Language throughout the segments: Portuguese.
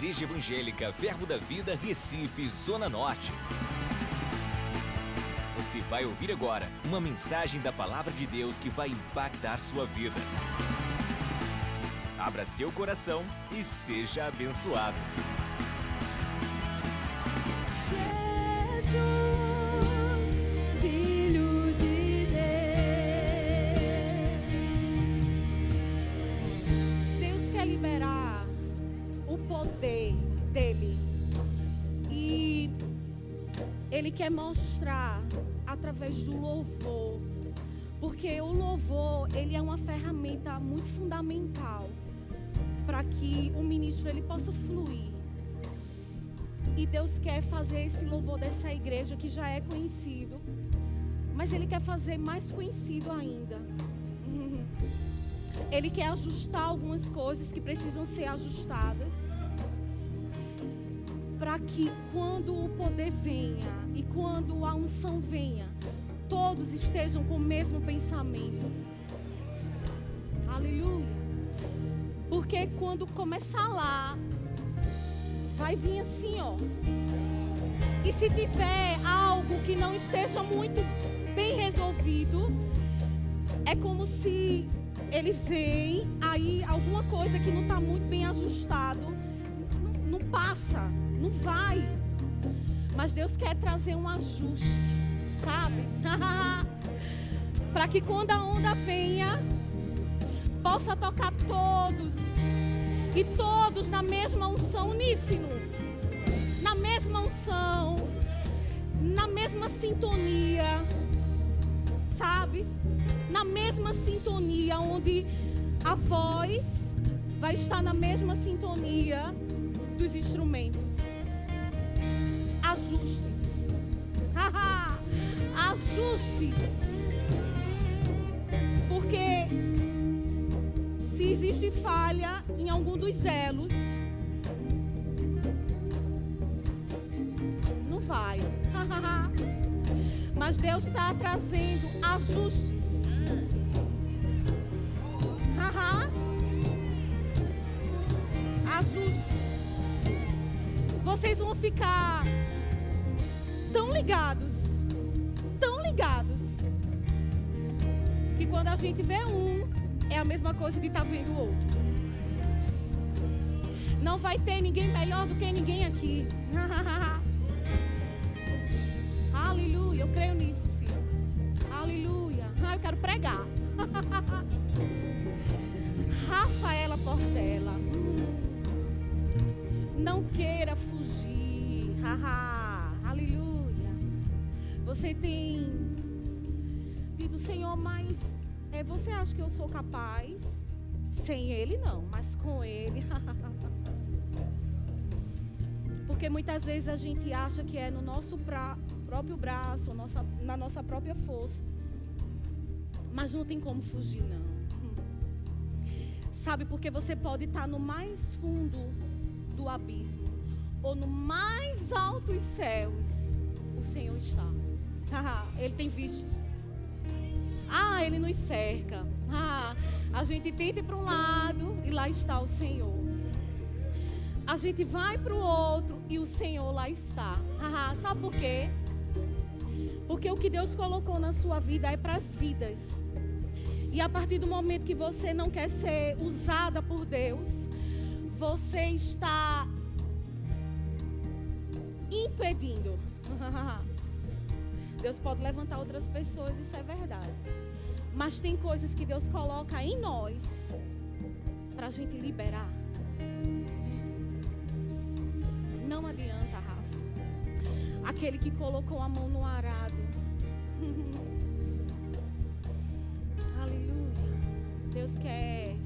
Igreja Evangélica Verbo da Vida, Recife, Zona Norte. Você vai ouvir agora uma mensagem da Palavra de Deus que vai impactar sua vida. Abra seu coração e seja abençoado. Através do louvor. Porque o louvor, ele é uma ferramenta muito fundamental para que o ministro ele possa fluir. E Deus quer fazer esse louvor dessa igreja que já é conhecido, mas Ele quer fazer mais conhecido ainda. Ele quer ajustar algumas coisas que precisam ser ajustadas, para que quando o poder e unção venha, todos estejam com o mesmo pensamento. Aleluia. Porque quando começar lá, vai vir assim, ó. E se tiver algo que não esteja muito bem resolvido, é como se ele vem, aí alguma coisa que não está muito bem ajustado, não, não passa, não vai. Mas Deus quer trazer um ajuste, sabe? Para que quando a onda venha, possa tocar todos e todos na mesma unção uníssono, na mesma unção, na mesma sintonia, sabe? Na mesma sintonia, onde a voz vai estar na mesma sintonia dos instrumentos. Ajustes. Porque se existe falha em algum dos elos, não vai. Mas Deus está trazendo ajustes. Ajustes. Vocês vão ficar tão ligados, ligados, que quando a gente vê um, é a mesma coisa de estar tá vendo o outro. Não vai ter ninguém melhor do que ninguém aqui. Você tem dito, Senhor, mas é, você acha que eu sou capaz? Sem ele, não, mas com ele. Porque muitas vezes a gente acha que é no nosso pra, próprio braço, nossa, na nossa própria força. Mas não tem como fugir, não. Sabe, porque você pode estar no mais fundo do abismo, ou no mais altos céus, o Senhor está. Ele tem visto. Ah, Ele nos cerca. Ah, a gente tenta ir para um lado e lá está o Senhor. A gente vai para o outro e o Senhor lá está. Ah, sabe por quê? Porque o que Deus colocou na sua vida é para as vidas. E a partir do momento que você não quer ser usada por Deus, você está impedindo. Deus pode levantar outras pessoas, isso é verdade. Mas tem coisas que Deus coloca em nós para a gente liberar. Não adianta, Rafa. Aquele que colocou a mão no arado. Aleluia. Deus quer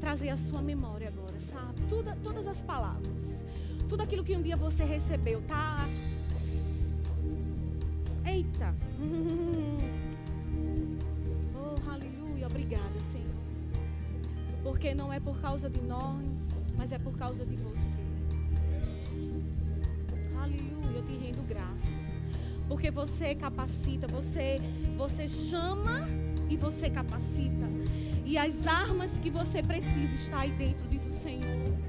trazer a sua memória agora, sabe? Tudo, todas as palavras. Tudo aquilo que um dia você recebeu, tá? Eita. Oh, aleluia. Obrigada, Senhor. Porque não é por causa de nós, mas é por causa de você. Aleluia. Eu te rendo graças. Porque você capacita, você, você chama e você capacita. E as armas que você precisa está aí dentro, diz o Senhor.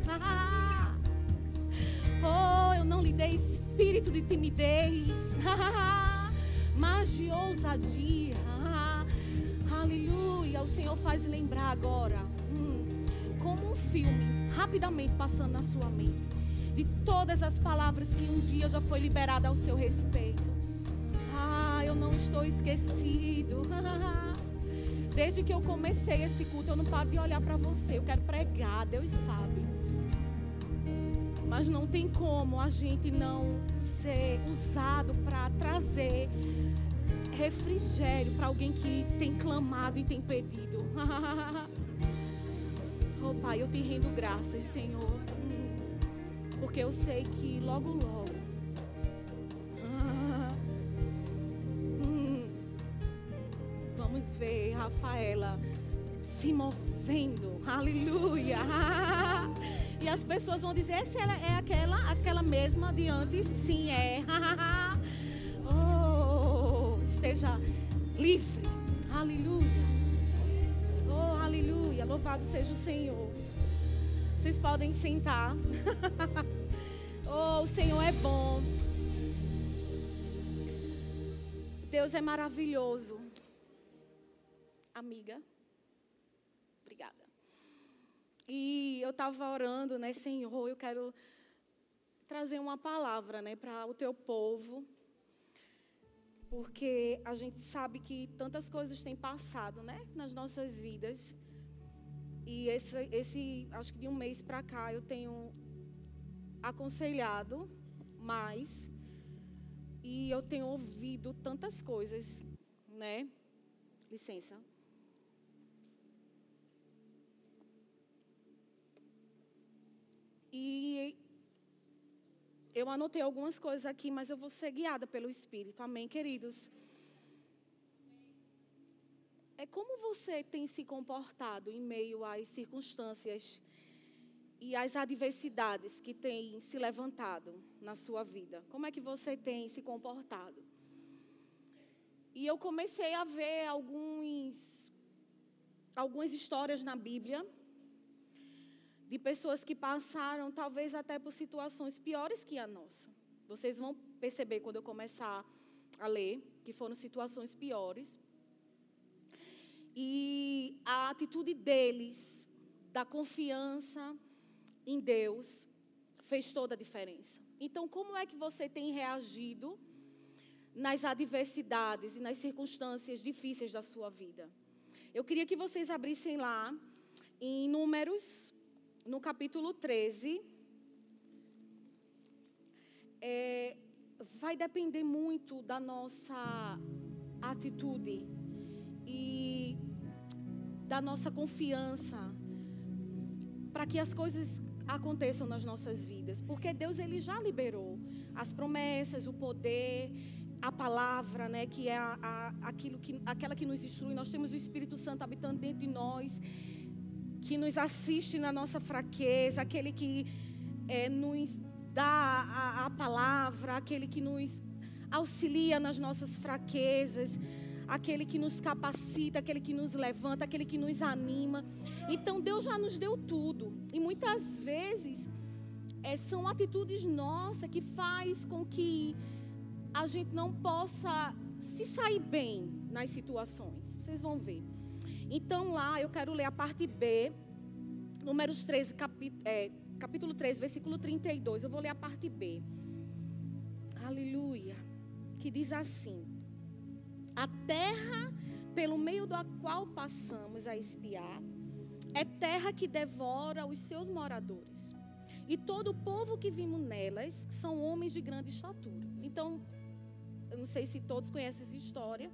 Oh, eu não lhe dei espírito de timidez, mas de ousadia. Aleluia. O Senhor faz lembrar agora, hum, como um filme, rapidamente passando na sua mente, de todas as palavras que um dia já foi liberada ao seu respeito. Ah, eu não estou esquecido. Desde que eu comecei esse culto, eu não paro de olhar para você. Eu quero pregar, Deus sabe. Mas não tem como a gente não ser usado para trazer refrigério para alguém que tem clamado e tem pedido. oh Pai, eu te rendo graças, Senhor. Porque eu sei que logo, logo. Vamos ver Rafaela se movendo. Aleluia. E as pessoas vão dizer: se ela é aquela, aquela mesma de antes? Sim, é. oh, esteja livre. Aleluia. Oh, aleluia. Louvado seja o Senhor. Vocês podem sentar. oh, o Senhor é bom. Deus é maravilhoso. Amiga. E eu estava orando, né, Senhor, eu quero trazer uma palavra, né, para o teu povo. Porque a gente sabe que tantas coisas têm passado, né, nas nossas vidas. E esse, esse acho que de um mês para cá eu tenho aconselhado mais e eu tenho ouvido tantas coisas, né? Licença. E eu anotei algumas coisas aqui, mas eu vou ser guiada pelo Espírito. Amém, queridos? É como você tem se comportado em meio às circunstâncias e às adversidades que têm se levantado na sua vida? Como é que você tem se comportado? E eu comecei a ver alguns, algumas histórias na Bíblia de pessoas que passaram talvez até por situações piores que a nossa. Vocês vão perceber quando eu começar a ler que foram situações piores. E a atitude deles, da confiança em Deus, fez toda a diferença. Então, como é que você tem reagido nas adversidades e nas circunstâncias difíceis da sua vida? Eu queria que vocês abrissem lá em Números no capítulo 13, é, vai depender muito da nossa atitude e da nossa confiança para que as coisas aconteçam nas nossas vidas, porque Deus ele já liberou as promessas, o poder, a palavra, né, que é a, a, aquilo que, aquela que nos instrui. Nós temos o Espírito Santo habitando dentro de nós que nos assiste na nossa fraqueza, aquele que é, nos dá a, a palavra, aquele que nos auxilia nas nossas fraquezas, aquele que nos capacita, aquele que nos levanta, aquele que nos anima. Então Deus já nos deu tudo. E muitas vezes é, são atitudes nossas que faz com que a gente não possa se sair bem nas situações. Vocês vão ver. Então lá eu quero ler a parte B, Números 13, capi, é, capítulo 13, versículo 32. Eu vou ler a parte B. Aleluia. Que diz assim: A terra pelo meio da qual passamos a espiar é terra que devora os seus moradores. E todo o povo que vimos nelas são homens de grande estatura. Então, eu não sei se todos conhecem essa história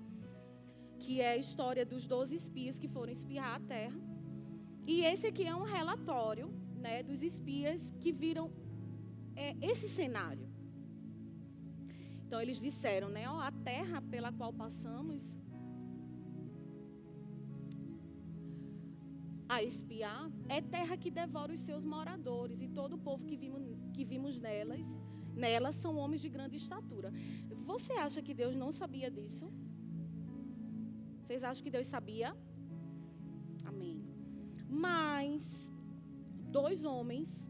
que é a história dos 12 espias que foram espiar a terra. E esse aqui é um relatório né, dos espias que viram é, esse cenário. Então eles disseram, né, ó, a terra pela qual passamos a espiar é terra que devora os seus moradores e todo o povo que vimos, que vimos nelas, nelas são homens de grande estatura. Você acha que Deus não sabia disso? Vocês acham que Deus sabia? Amém. Mas dois homens,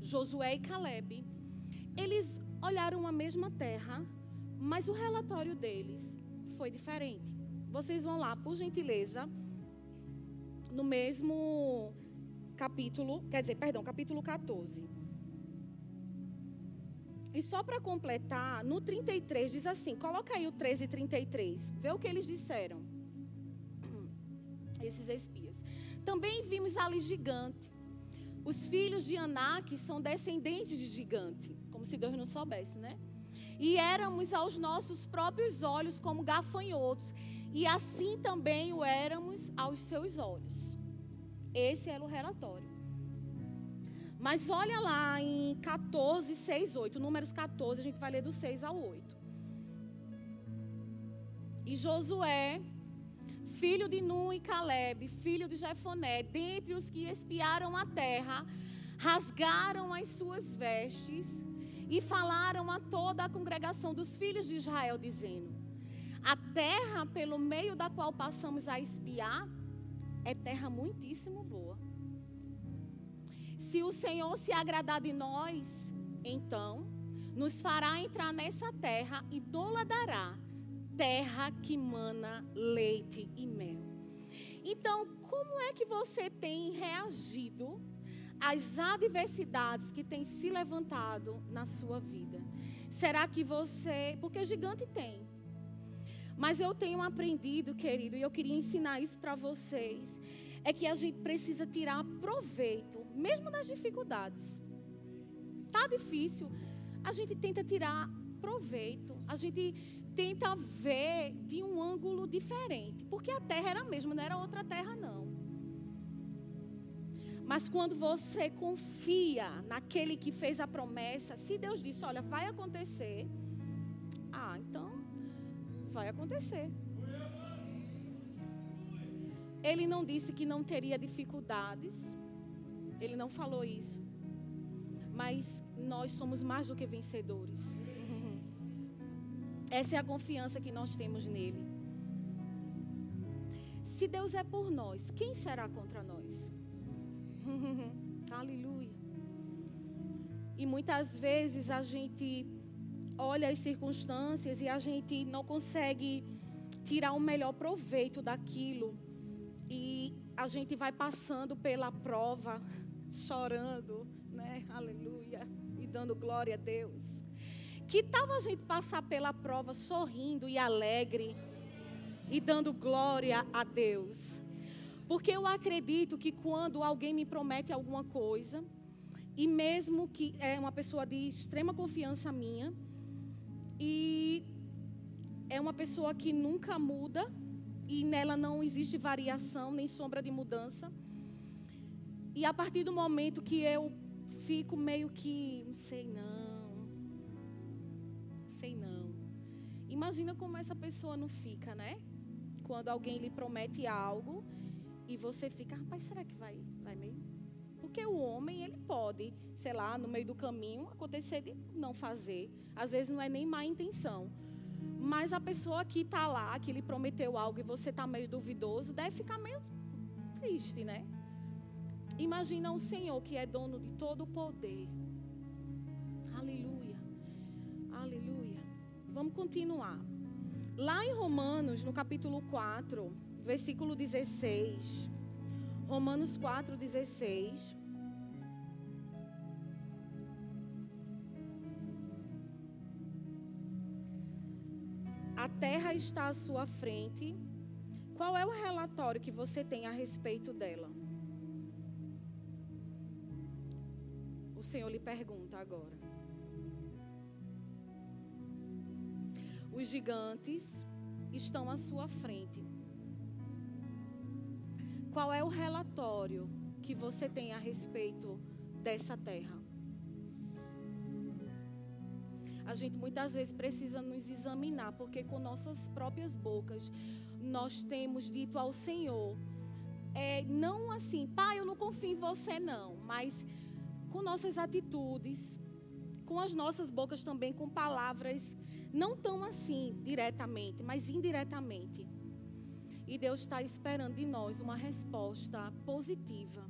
Josué e Caleb, eles olharam a mesma terra, mas o relatório deles foi diferente. Vocês vão lá, por gentileza, no mesmo capítulo, quer dizer, perdão, capítulo 14. E só para completar, no 33 diz assim: coloca aí o 13 e 33, vê o que eles disseram. Esses espias. Também vimos ali gigante. Os filhos de Anak são descendentes de gigante, como se Deus não soubesse, né? E éramos aos nossos próprios olhos como gafanhotos, e assim também o éramos aos seus olhos. Esse era o relatório. Mas olha lá em 14, 6, 8. Números 14, a gente vai ler do 6 ao 8. E Josué, filho de Nun e Caleb, filho de Jefoné, dentre os que espiaram a terra, rasgaram as suas vestes e falaram a toda a congregação dos filhos de Israel, dizendo: A terra pelo meio da qual passamos a espiar é terra muitíssimo boa. Se o Senhor se agradar de nós, então nos fará entrar nessa terra e nos dará terra que mana leite e mel. Então, como é que você tem reagido às adversidades que têm se levantado na sua vida? Será que você. Porque gigante tem. Mas eu tenho aprendido, querido, e eu queria ensinar isso para vocês é que a gente precisa tirar proveito, mesmo das dificuldades. Tá difícil, a gente tenta tirar proveito, a gente tenta ver de um ângulo diferente, porque a terra era a mesma, não era outra terra não. Mas quando você confia naquele que fez a promessa, se Deus disse, olha, vai acontecer, ah, então vai acontecer. Ele não disse que não teria dificuldades. Ele não falou isso. Mas nós somos mais do que vencedores. Essa é a confiança que nós temos nele. Se Deus é por nós, quem será contra nós? Aleluia. E muitas vezes a gente olha as circunstâncias e a gente não consegue tirar o melhor proveito daquilo e a gente vai passando pela prova, chorando, né? Aleluia. E dando glória a Deus. Que tal a gente passar pela prova sorrindo e alegre e dando glória a Deus? Porque eu acredito que quando alguém me promete alguma coisa, e mesmo que é uma pessoa de extrema confiança minha, e é uma pessoa que nunca muda, e nela não existe variação nem sombra de mudança. E a partir do momento que eu fico meio que, não sei não, sei não. Imagina como essa pessoa não fica, né? Quando alguém lhe promete algo e você fica, rapaz, será que vai, vai mesmo? Porque o homem, ele pode, sei lá, no meio do caminho, acontecer de não fazer. Às vezes não é nem má intenção. Mas a pessoa que está lá, que lhe prometeu algo e você está meio duvidoso, deve ficar meio triste, né? Imagina um Senhor que é dono de todo o poder. Vamos continuar. Lá em Romanos, no capítulo 4, versículo 16. Romanos 4, 16. A terra está à sua frente. Qual é o relatório que você tem a respeito dela? O Senhor lhe pergunta agora. Os gigantes estão à sua frente. Qual é o relatório que você tem a respeito dessa terra? a gente muitas vezes precisa nos examinar, porque com nossas próprias bocas nós temos dito ao Senhor, é, não assim, pai, eu não confio em você não, mas com nossas atitudes, com as nossas bocas também, com palavras, não tão assim diretamente, mas indiretamente. E Deus está esperando de nós uma resposta positiva.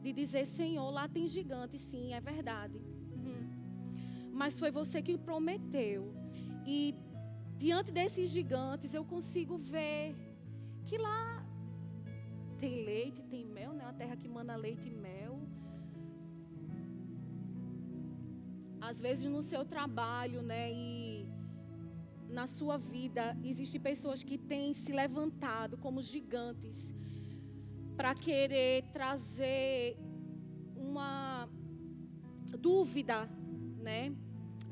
De dizer, Senhor, lá tem gigante, sim, é verdade. Uhum. mas foi você que prometeu. E diante desses gigantes, eu consigo ver que lá tem leite, tem mel, né? Uma terra que manda leite e mel. Às vezes no seu trabalho, né? E na sua vida, existem pessoas que têm se levantado como gigantes para querer trazer uma dúvida, né?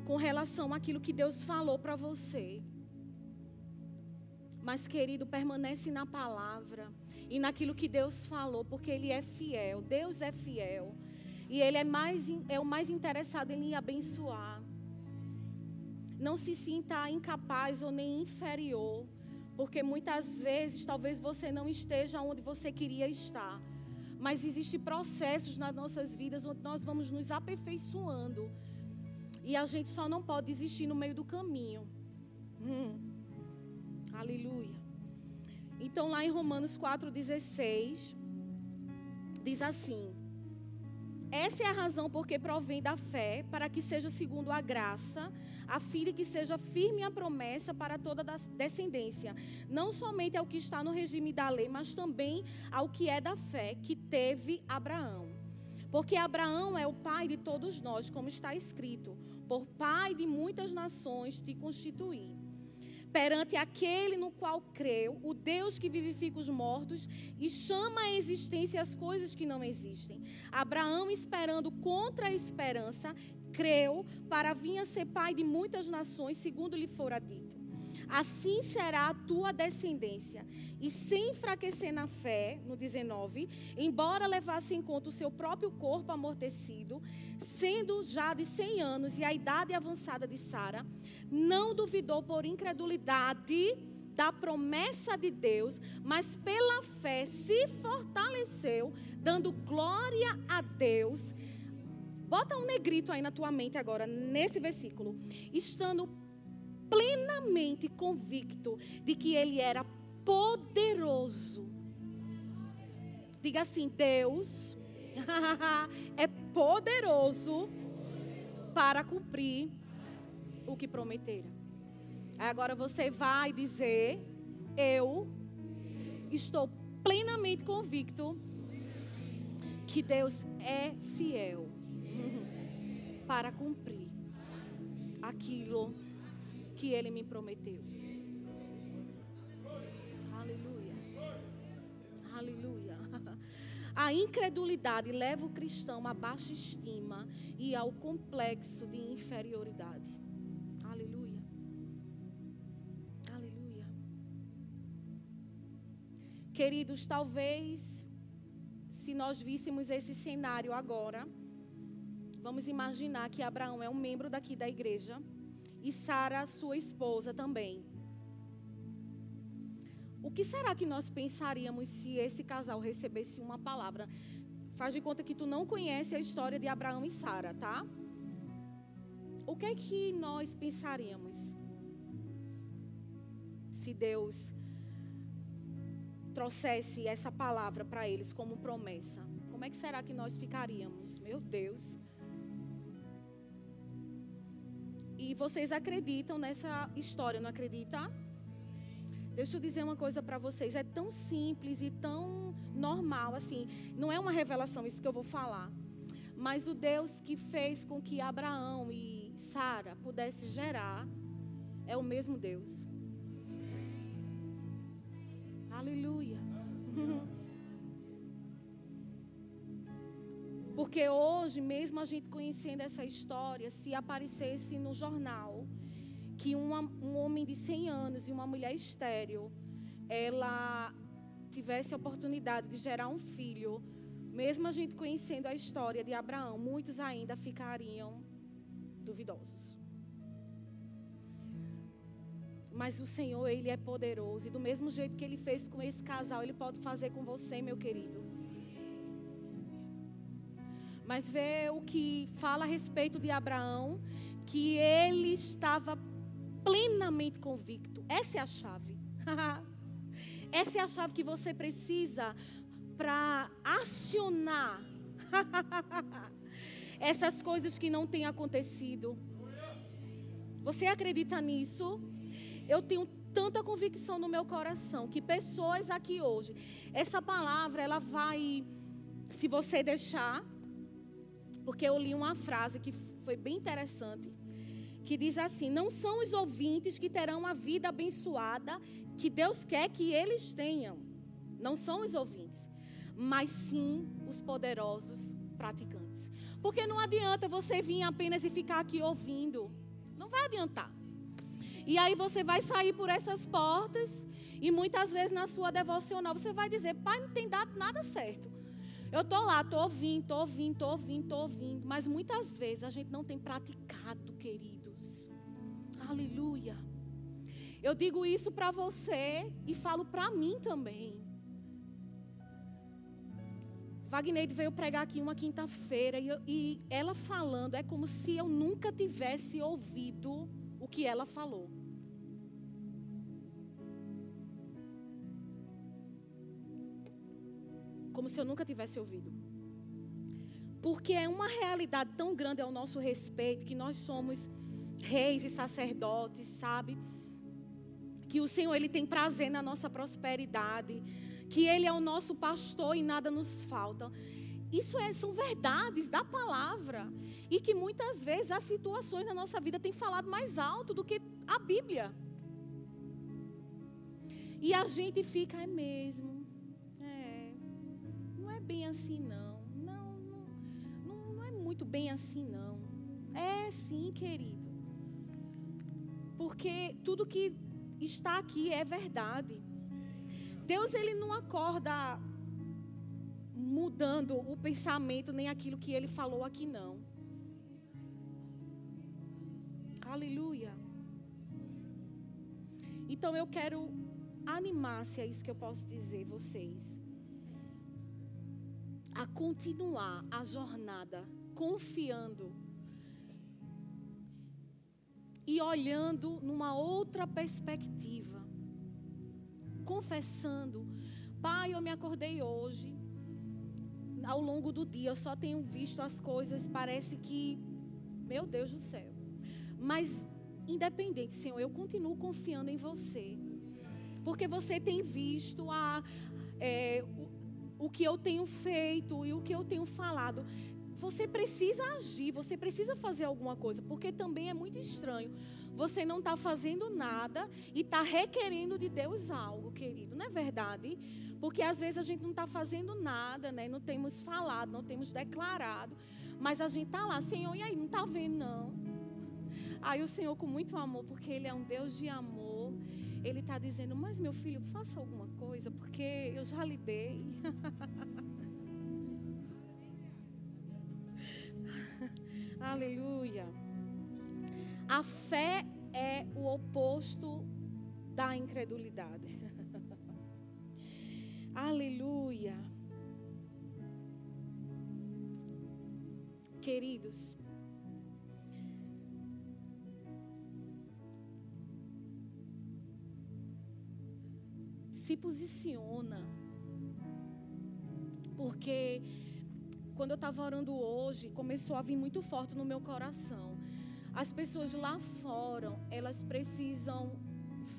Com relação àquilo que Deus falou para você. Mas, querido, permanece na palavra e naquilo que Deus falou, porque Ele é fiel. Deus é fiel. E Ele é, mais, é o mais interessado em lhe abençoar. Não se sinta incapaz ou nem inferior, porque muitas vezes talvez você não esteja onde você queria estar. Mas existem processos nas nossas vidas onde nós vamos nos aperfeiçoando. E a gente só não pode desistir no meio do caminho. Hum. Aleluia. Então, lá em Romanos 4,16, diz assim: Essa é a razão porque provém da fé, para que seja segundo a graça, a fim de que seja firme a promessa para toda a descendência, não somente ao que está no regime da lei, mas também ao que é da fé que teve Abraão. Porque Abraão é o pai de todos nós, como está escrito: Por pai de muitas nações te constituí perante aquele no qual creu, o Deus que vivifica os mortos e chama à existência as coisas que não existem. Abraão, esperando contra a esperança, creu para vir a ser pai de muitas nações, segundo lhe fora dito. Assim será a tua descendência. E sem enfraquecer na fé, no 19, embora levasse em conta o seu próprio corpo amortecido, sendo já de 100 anos e a idade avançada de Sara, não duvidou por incredulidade da promessa de Deus, mas pela fé se fortaleceu, dando glória a Deus. Bota um negrito aí na tua mente agora, nesse versículo. Estando plenamente convicto de que ele era poderoso. Diga assim: Deus é poderoso para cumprir o que prometera. Agora você vai dizer: Eu estou plenamente convicto que Deus é fiel para cumprir aquilo que ele me prometeu. Aleluia. Aleluia. A incredulidade leva o cristão a baixa estima e ao complexo de inferioridade. Aleluia. Aleluia. Queridos, talvez se nós víssemos esse cenário agora, vamos imaginar que Abraão é um membro daqui da igreja e Sara, sua esposa, também. O que será que nós pensaríamos se esse casal recebesse uma palavra? Faz de conta que tu não conhece a história de Abraão e Sara, tá? O que é que nós pensaríamos? Se Deus trouxesse essa palavra para eles como promessa, como é que será que nós ficaríamos? Meu Deus. E vocês acreditam nessa história, não acreditam? Deixa eu dizer uma coisa para vocês, é tão simples e tão normal assim, não é uma revelação isso que eu vou falar. Mas o Deus que fez com que Abraão e Sara pudessem gerar é o mesmo Deus. Aleluia. Porque hoje, mesmo a gente conhecendo essa história, se aparecesse no jornal que uma, um homem de 100 anos e uma mulher estéril, ela tivesse a oportunidade de gerar um filho, mesmo a gente conhecendo a história de Abraão, muitos ainda ficariam duvidosos. Mas o Senhor, Ele é poderoso. E do mesmo jeito que Ele fez com esse casal, Ele pode fazer com você, meu querido. Mas vê o que fala a respeito de Abraão, que ele estava plenamente convicto. Essa é a chave. Essa é a chave que você precisa para acionar essas coisas que não têm acontecido. Você acredita nisso? Eu tenho tanta convicção no meu coração que pessoas aqui hoje, essa palavra ela vai, se você deixar, porque eu li uma frase que foi bem interessante, que diz assim: Não são os ouvintes que terão a vida abençoada que Deus quer que eles tenham. Não são os ouvintes, mas sim os poderosos praticantes. Porque não adianta você vir apenas e ficar aqui ouvindo. Não vai adiantar. E aí você vai sair por essas portas e muitas vezes na sua devocional você vai dizer: "Pai, não tem dado nada certo". Eu tô lá, tô ouvindo, tô ouvindo, tô ouvindo, tô ouvindo, mas muitas vezes a gente não tem praticado, queridos. Aleluia. Eu digo isso para você e falo para mim também. Wagner veio pregar aqui uma quinta-feira e, e, ela falando é como se eu nunca tivesse ouvido o que ela falou. Como se eu nunca tivesse ouvido. Porque é uma realidade tão grande ao nosso respeito que nós somos reis e sacerdotes, sabe? Que o Senhor ele tem prazer na nossa prosperidade que Ele é o nosso pastor e nada nos falta. Isso é, são verdades da palavra. E que muitas vezes as situações na nossa vida têm falado mais alto do que a Bíblia. E a gente fica, é mesmo. Bem assim, não. Não, não, não, não é muito bem assim, não. É sim, querido. Porque tudo que está aqui é verdade. Deus ele não acorda mudando o pensamento nem aquilo que ele falou aqui não. Aleluia. Então eu quero animar, se é isso que eu posso dizer vocês, a continuar a jornada confiando e olhando numa outra perspectiva confessando: Pai, eu me acordei hoje. Ao longo do dia, eu só tenho visto as coisas, parece que, meu Deus do céu. Mas, independente, Senhor, eu continuo confiando em você. Porque você tem visto a, é, o, que eu tenho feito e o que eu tenho falado você precisa agir, você precisa fazer alguma coisa, porque também é muito estranho você não está fazendo nada e está requerendo de Deus algo, querido. Não é verdade? Porque às vezes a gente não está fazendo nada, né? Não temos falado, não temos declarado. Mas a gente está lá, Senhor, e aí? Não está vendo, não. Aí o Senhor, com muito amor, porque Ele é um Deus de amor, Ele está dizendo: Mas meu filho, faça alguma coisa, porque eu já lhe dei. Aleluia. A fé é o oposto da incredulidade. Aleluia. Queridos, se posiciona, porque quando eu estava orando hoje, começou a vir muito forte no meu coração. As pessoas lá fora, elas precisam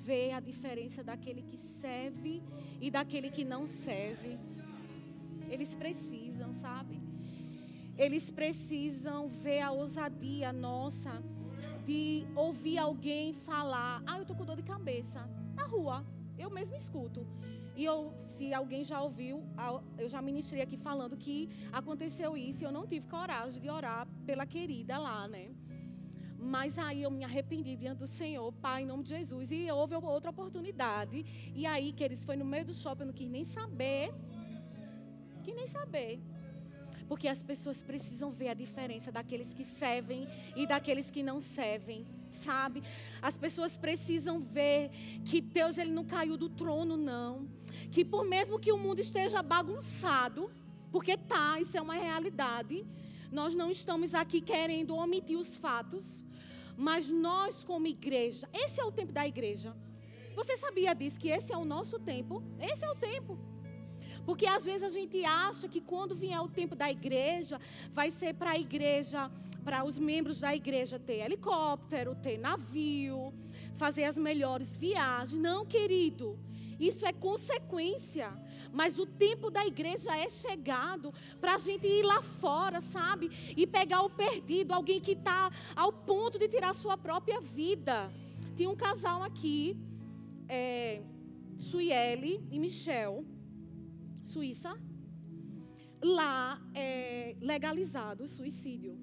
ver a diferença daquele que serve e daquele que não serve. Eles precisam, sabe? Eles precisam ver a ousadia nossa de ouvir alguém falar: "Ah, eu tô com dor de cabeça" na rua. Eu mesmo escuto. E eu, se alguém já ouviu, eu já ministrei aqui falando que aconteceu isso e eu não tive coragem de orar pela querida lá, né? Mas aí eu me arrependi diante do Senhor, Pai, em nome de Jesus. E houve outra oportunidade. E aí, queridos, foi no meio do shopping, eu não quis nem saber. Quis nem saber. Porque as pessoas precisam ver a diferença daqueles que servem e daqueles que não servem, sabe? As pessoas precisam ver que Deus ele não caiu do trono não, que por mesmo que o mundo esteja bagunçado, porque tá, isso é uma realidade, nós não estamos aqui querendo omitir os fatos, mas nós, como igreja, esse é o tempo da igreja. Você sabia disso, que esse é o nosso tempo? Esse é o tempo. Porque às vezes a gente acha que quando vier o tempo da igreja, vai ser para a igreja, para os membros da igreja ter helicóptero, ter navio, fazer as melhores viagens. Não, querido. Isso é consequência. Mas o tempo da igreja é chegado para a gente ir lá fora, sabe? E pegar o perdido, alguém que está ao ponto de tirar sua própria vida. Tinha um casal aqui, é, Suiele e Michel, Suíça. Lá é legalizado o suicídio.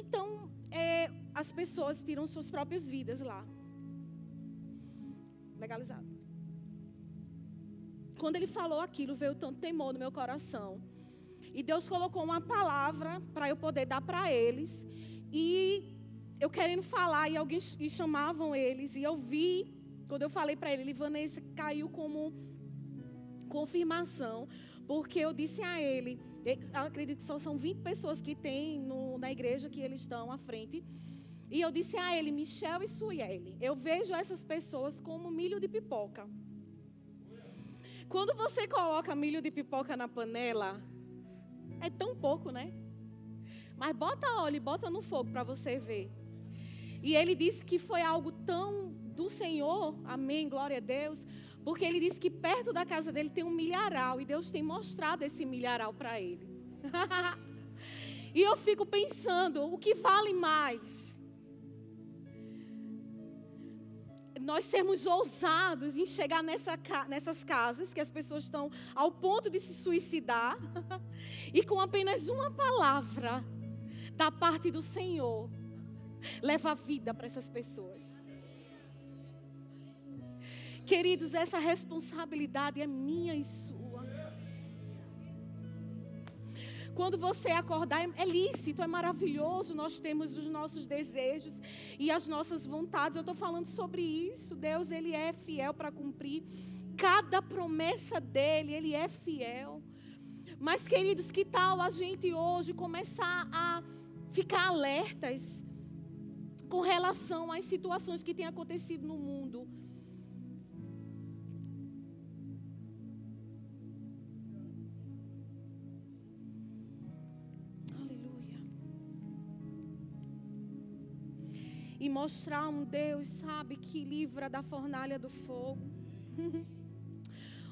Então, é, as pessoas tiram suas próprias vidas lá. Legalizado. Quando ele falou aquilo, veio tanto temor no meu coração. E Deus colocou uma palavra para eu poder dar para eles. E eu querendo falar, e alguém e chamavam eles. E eu vi, quando eu falei para ele, ele, Vanessa, caiu como confirmação. Porque eu disse a ele, acredito que só são 20 pessoas que tem no, na igreja que eles estão à frente. E eu disse a ele, Michel e Sueli, eu vejo essas pessoas como milho de pipoca. Quando você coloca milho de pipoca na panela, é tão pouco, né? Mas bota óleo bota no fogo para você ver. E ele disse que foi algo tão do Senhor, amém, glória a Deus, porque ele disse que perto da casa dele tem um milharal e Deus tem mostrado esse milharal para ele. e eu fico pensando, o que vale mais? nós sermos ousados em chegar nessa, nessas casas que as pessoas estão ao ponto de se suicidar e com apenas uma palavra da parte do Senhor leva vida para essas pessoas. Queridos, essa responsabilidade é minha e sua. Quando você acordar, é lícito, é maravilhoso. Nós temos os nossos desejos e as nossas vontades. Eu estou falando sobre isso. Deus, Ele é fiel para cumprir cada promessa dEle, Ele é fiel. Mas, queridos, que tal a gente hoje começar a ficar alertas com relação às situações que têm acontecido no mundo? E mostrar um Deus, sabe, que livra da fornalha do fogo.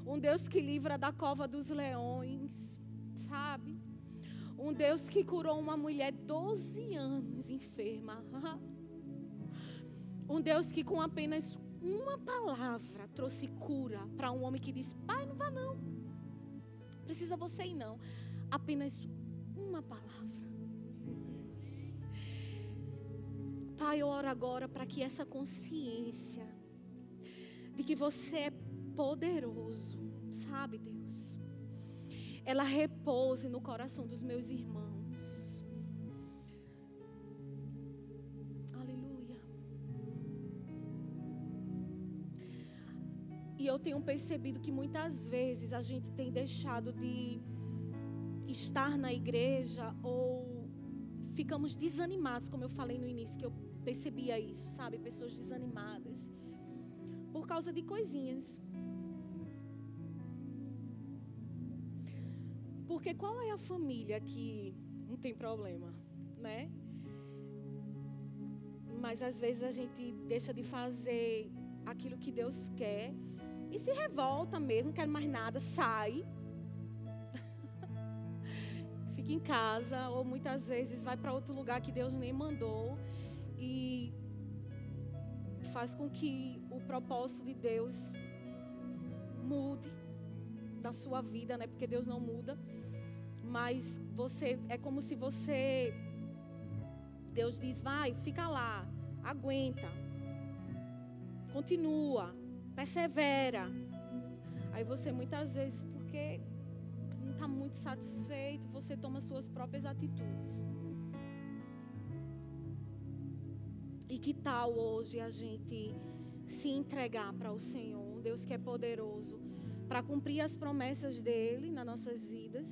um Deus que livra da cova dos leões, sabe? Um Deus que curou uma mulher 12 anos enferma. um Deus que com apenas uma palavra trouxe cura para um homem que disse: Pai, não vá não. Precisa você ir não. Apenas uma palavra. Pai, eu oro agora para que essa consciência de que você é poderoso, sabe, Deus, ela repouse no coração dos meus irmãos. Aleluia. E eu tenho percebido que muitas vezes a gente tem deixado de estar na igreja ou ficamos desanimados, como eu falei no início, que eu percebia isso, sabe? Pessoas desanimadas por causa de coisinhas. Porque qual é a família que não tem problema, né? Mas às vezes a gente deixa de fazer aquilo que Deus quer e se revolta mesmo, não quer mais nada, sai. Fica em casa ou muitas vezes vai para outro lugar que Deus nem mandou e faz com que o propósito de Deus mude da sua vida, né? Porque Deus não muda. Mas você é como se você Deus diz: "Vai, fica lá, aguenta. Continua, persevera". Aí você muitas vezes, porque não está muito satisfeito, você toma suas próprias atitudes. que tal hoje a gente se entregar para o Senhor, um Deus que é poderoso, para cumprir as promessas dele nas nossas vidas,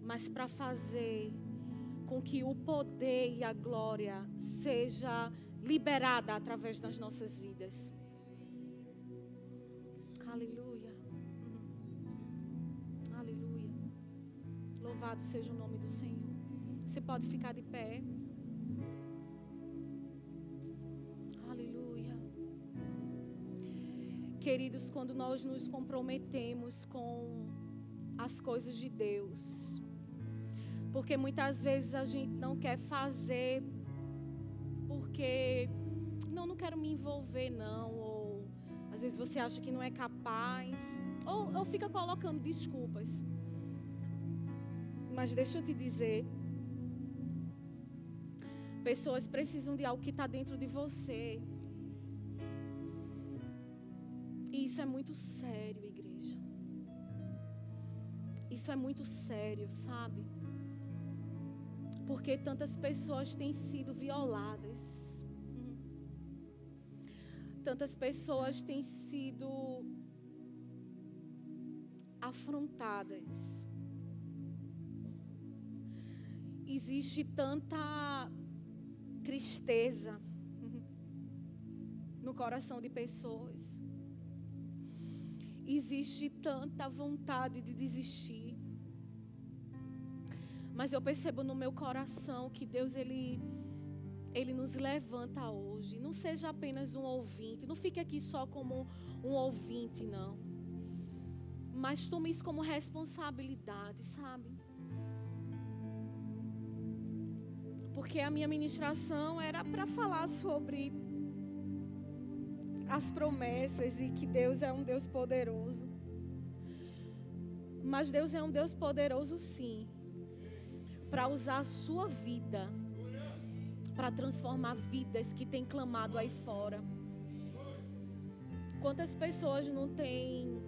mas para fazer com que o poder e a glória seja liberada através das nossas vidas. Aleluia. Uhum. Aleluia. Louvado seja o nome do Senhor. Você pode ficar de pé. Queridos, quando nós nos comprometemos com as coisas de Deus, porque muitas vezes a gente não quer fazer porque não, não quero me envolver não, ou às vezes você acha que não é capaz, ou, ou fica colocando desculpas. Mas deixa eu te dizer, pessoas precisam de algo que está dentro de você. Isso é muito sério, igreja. Isso é muito sério, sabe? Porque tantas pessoas têm sido violadas. Tantas pessoas têm sido afrontadas. existe tanta tristeza no coração de pessoas. Existe tanta vontade de desistir. Mas eu percebo no meu coração que Deus ele ele nos levanta hoje. Não seja apenas um ouvinte, não fique aqui só como um ouvinte, não. Mas tome isso como responsabilidade, sabe? porque a minha ministração era para falar sobre as promessas e que Deus é um Deus poderoso. Mas Deus é um Deus poderoso, sim, para usar a sua vida, para transformar vidas que têm clamado aí fora. Quantas pessoas não têm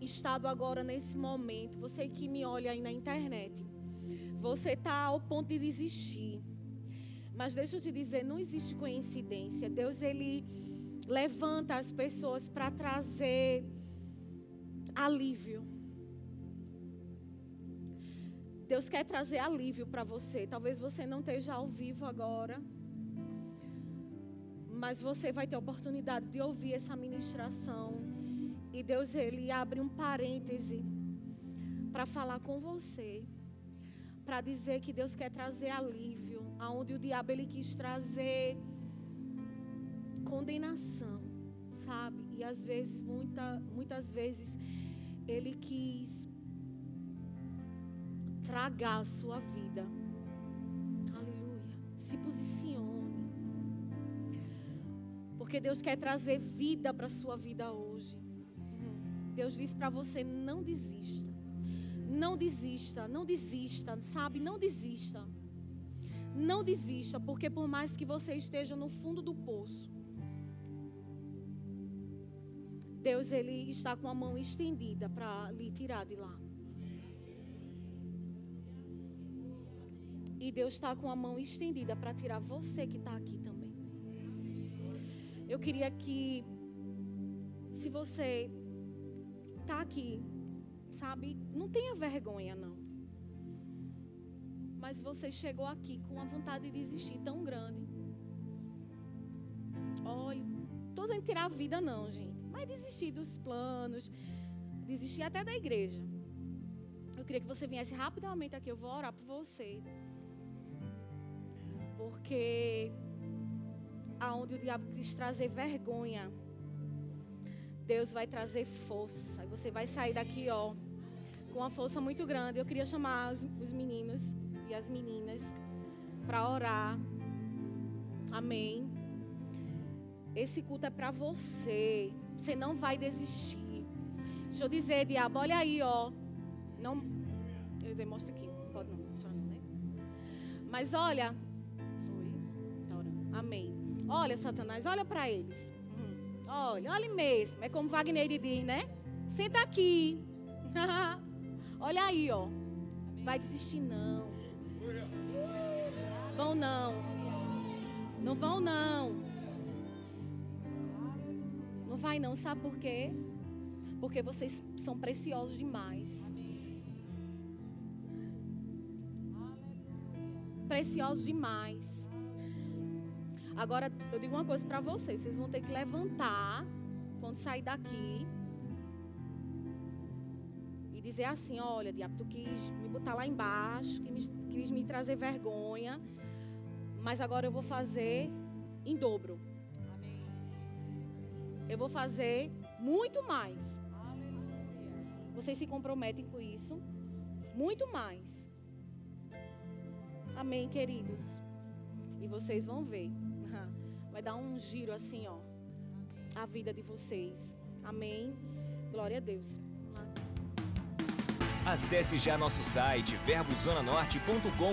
estado agora nesse momento? Você que me olha aí na internet, você está ao ponto de desistir. Mas deixa eu te dizer, não existe coincidência. Deus ele levanta as pessoas para trazer alívio. Deus quer trazer alívio para você. Talvez você não esteja ao vivo agora, mas você vai ter oportunidade de ouvir essa ministração. E Deus ele abre um parêntese para falar com você, para dizer que Deus quer trazer alívio aonde o diabo ele quis trazer condenação, sabe? E às vezes, muita, muitas vezes, ele quis tragar a sua vida. Aleluia. Se posicione. Porque Deus quer trazer vida para a sua vida hoje. Deus diz para você: não desista. Não desista, não desista, sabe? Não desista. Não desista, porque por mais que você esteja no fundo do poço, Deus ele está com a mão estendida para lhe tirar de lá. E Deus está com a mão estendida para tirar você que está aqui também. Eu queria que, se você está aqui, sabe, não tenha vergonha não mas você chegou aqui com uma vontade de desistir tão grande. Olha, estou dizendo tirar a vida não, gente, desistir dos planos, desistir até da igreja. Eu queria que você viesse rapidamente aqui, eu vou orar por você. Porque aonde o diabo quis trazer vergonha, Deus vai trazer força. E você vai sair daqui, ó, com uma força muito grande. Eu queria chamar os, os meninos e as meninas para orar. Amém. Esse culto é para você. Você não vai desistir. Deixa eu dizer, diabo, olha aí, ó. Não. Eu dizer, mostra aqui. Pode não, só não, né? Mas olha. Oi. Amém. Olha, Satanás, olha para eles. Hum. Olha, olha mesmo. É como Wagner diz, né? Senta aqui. olha aí, ó. Vai desistir não. Vão não. Não vão. Não vai não, sabe por quê? Porque vocês são preciosos demais. Preciosos demais. Agora, eu digo uma coisa para vocês: vocês vão ter que levantar quando sair daqui e dizer assim: olha, diabo, tu quis me botar lá embaixo, quis me, quis me trazer vergonha, mas agora eu vou fazer em dobro. Eu vou fazer muito mais. Vocês se comprometem com isso? Muito mais. Amém, queridos. E vocês vão ver. Vai dar um giro assim, ó. A vida de vocês. Amém. Glória a Deus. Acesse já nosso site verbozonanorte.com,